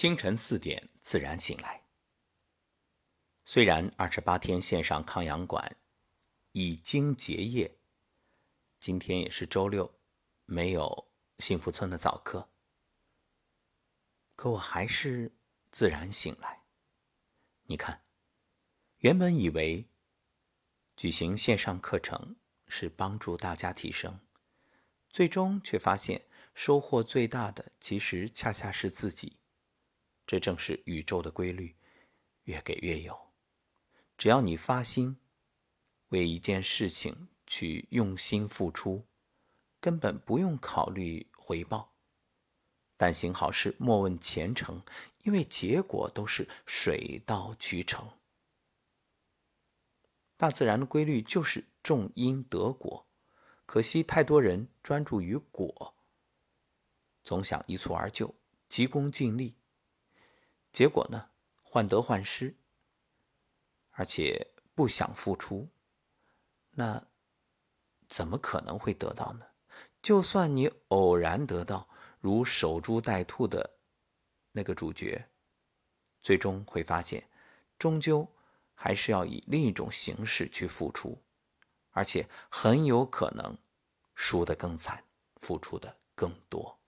清晨四点自然醒来。虽然二十八天线上抗氧馆已经结业，今天也是周六，没有幸福村的早课，可我还是自然醒来。你看，原本以为举行线上课程是帮助大家提升，最终却发现收获最大的其实恰恰是自己。这正是宇宙的规律，越给越有。只要你发心为一件事情去用心付出，根本不用考虑回报。但行好事，莫问前程，因为结果都是水到渠成。大自然的规律就是种因得果，可惜太多人专注于果，总想一蹴而就，急功近利。结果呢，患得患失，而且不想付出，那怎么可能会得到呢？就算你偶然得到，如守株待兔的那个主角，最终会发现，终究还是要以另一种形式去付出，而且很有可能输得更惨，付出的更多。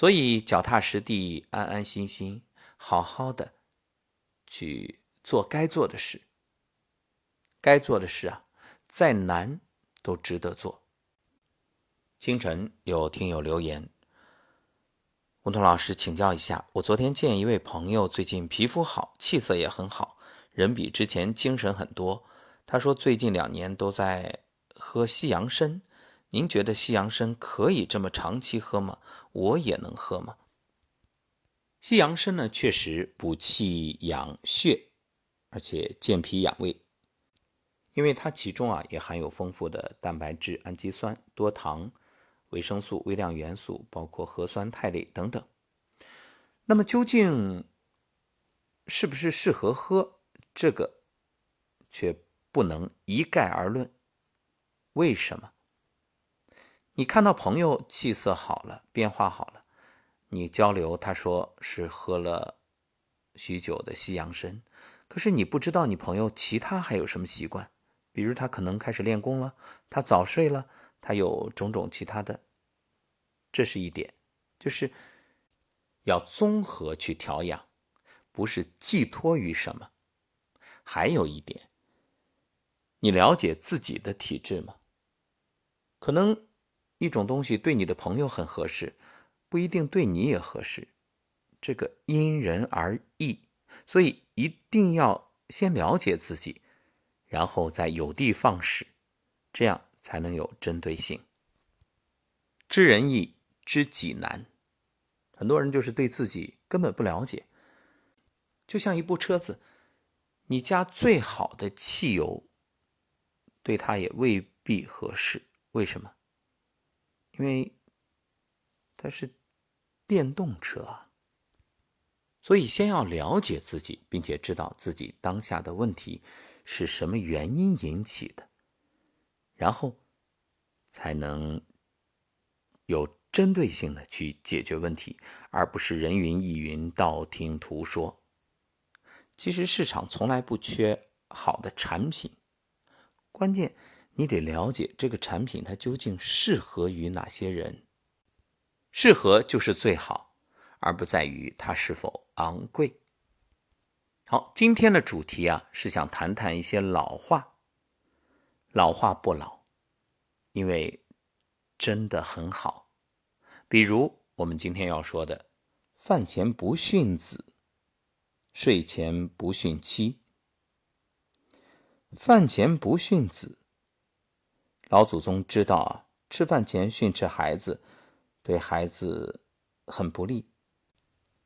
所以，脚踏实地、安安心心、好好的去做该做的事。该做的事啊，再难都值得做。清晨有听友留言，吴桐老师请教一下，我昨天见一位朋友，最近皮肤好，气色也很好，人比之前精神很多。他说最近两年都在喝西洋参。您觉得西洋参可以这么长期喝吗？我也能喝吗？西洋参呢，确实补气养血，而且健脾养胃，因为它其中啊也含有丰富的蛋白质、氨基酸、多糖、维生素、微量元素，包括核酸肽类等等。那么究竟是不是适合喝？这个却不能一概而论。为什么？你看到朋友气色好了，变化好了，你交流，他说是喝了许久的西洋参，可是你不知道你朋友其他还有什么习惯，比如他可能开始练功了，他早睡了，他有种种其他的，这是一点，就是要综合去调养，不是寄托于什么。还有一点，你了解自己的体质吗？可能。一种东西对你的朋友很合适，不一定对你也合适，这个因人而异，所以一定要先了解自己，然后再有的放矢，这样才能有针对性。知人易，知己难，很多人就是对自己根本不了解。就像一部车子，你加最好的汽油，对它也未必合适，为什么？因为它是电动车啊，所以先要了解自己，并且知道自己当下的问题是什么原因引起的，然后才能有针对性的去解决问题，而不是人云亦云、道听途说。其实市场从来不缺好的产品，关键。你得了解这个产品它究竟适合于哪些人，适合就是最好，而不在于它是否昂贵。好，今天的主题啊是想谈谈一些老话，老话不老，因为真的很好。比如我们今天要说的“饭前不训子，睡前不训妻”。饭前不训子。老祖宗知道啊，吃饭前训斥孩子，对孩子很不利。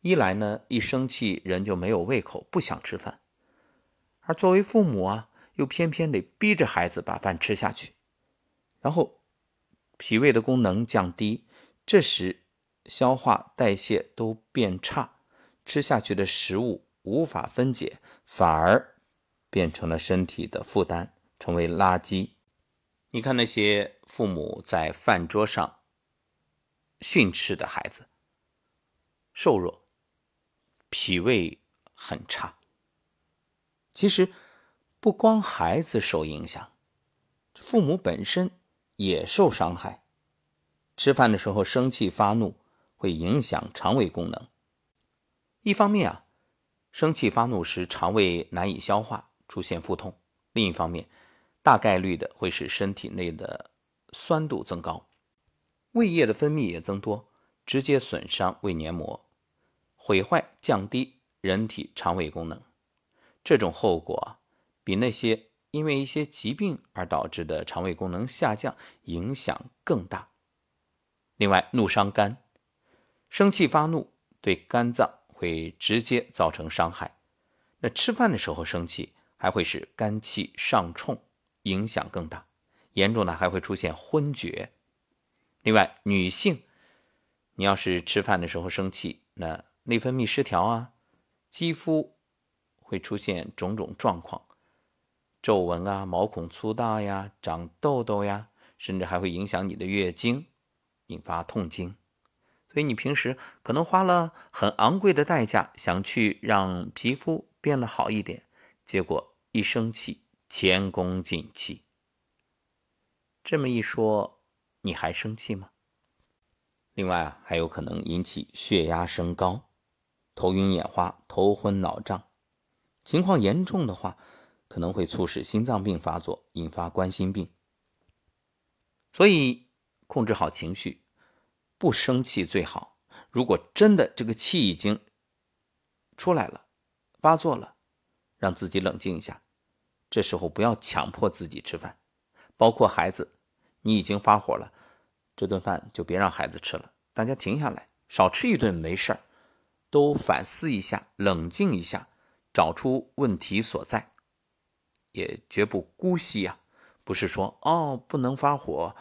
一来呢，一生气人就没有胃口，不想吃饭；而作为父母啊，又偏偏得逼着孩子把饭吃下去，然后脾胃的功能降低，这时消化代谢都变差，吃下去的食物无法分解，反而变成了身体的负担，成为垃圾。你看那些父母在饭桌上训斥的孩子，瘦弱，脾胃很差。其实不光孩子受影响，父母本身也受伤害。吃饭的时候生气发怒，会影响肠胃功能。一方面啊，生气发怒时肠胃难以消化，出现腹痛；另一方面，大概率的会使身体内的酸度增高，胃液的分泌也增多，直接损伤胃黏膜，毁坏降低人体肠胃功能。这种后果比那些因为一些疾病而导致的肠胃功能下降影响更大。另外，怒伤肝，生气发怒对肝脏会直接造成伤害。那吃饭的时候生气，还会使肝气上冲，影响更大。严重的还会出现昏厥。另外，女性，你要是吃饭的时候生气，那内分泌失调啊，肌肤会出现种种状况，皱纹啊，毛孔粗大呀，长痘痘呀，甚至还会影响你的月经。引发痛经，所以你平时可能花了很昂贵的代价，想去让皮肤变得好一点，结果一生气前功尽弃。这么一说，你还生气吗？另外啊，还有可能引起血压升高、头晕眼花、头昏脑胀，情况严重的话，可能会促使心脏病发作，引发冠心病。所以。控制好情绪，不生气最好。如果真的这个气已经出来了，发作了，让自己冷静一下。这时候不要强迫自己吃饭，包括孩子，你已经发火了，这顿饭就别让孩子吃了。大家停下来，少吃一顿没事儿，都反思一下，冷静一下，找出问题所在，也绝不姑息呀。不是说哦，不能发火。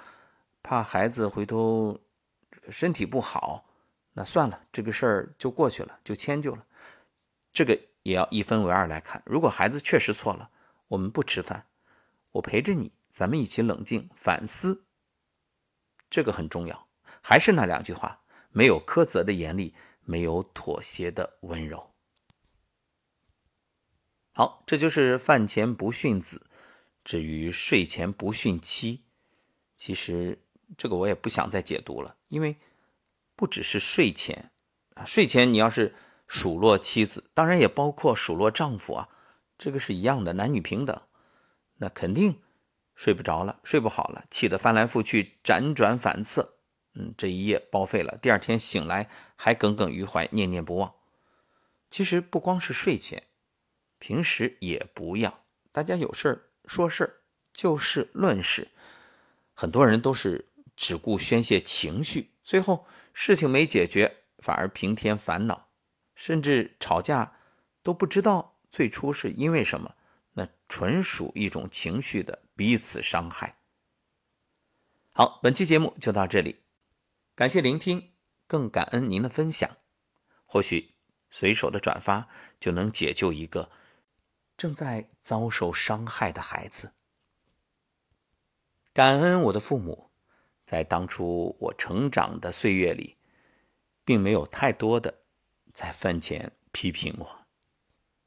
怕孩子回头身体不好，那算了，这个事儿就过去了，就迁就了。这个也要一分为二来看。如果孩子确实错了，我们不吃饭，我陪着你，咱们一起冷静反思，这个很重要。还是那两句话：没有苛责的严厉，没有妥协的温柔。好，这就是饭前不训子。至于睡前不训妻，其实。这个我也不想再解读了，因为不只是睡前啊，睡前你要是数落妻子，当然也包括数落丈夫啊，这个是一样的，男女平等，那肯定睡不着了，睡不好了，气得翻来覆去，辗转反侧，嗯，这一夜报废了，第二天醒来还耿耿于怀，念念不忘。其实不光是睡前，平时也不要，大家有事说事，就事论事，很多人都是。只顾宣泄情绪，最后事情没解决，反而平添烦恼，甚至吵架都不知道最初是因为什么，那纯属一种情绪的彼此伤害。好，本期节目就到这里，感谢聆听，更感恩您的分享。或许随手的转发就能解救一个正在遭受伤害的孩子。感恩我的父母。在当初我成长的岁月里，并没有太多的在饭前批评我。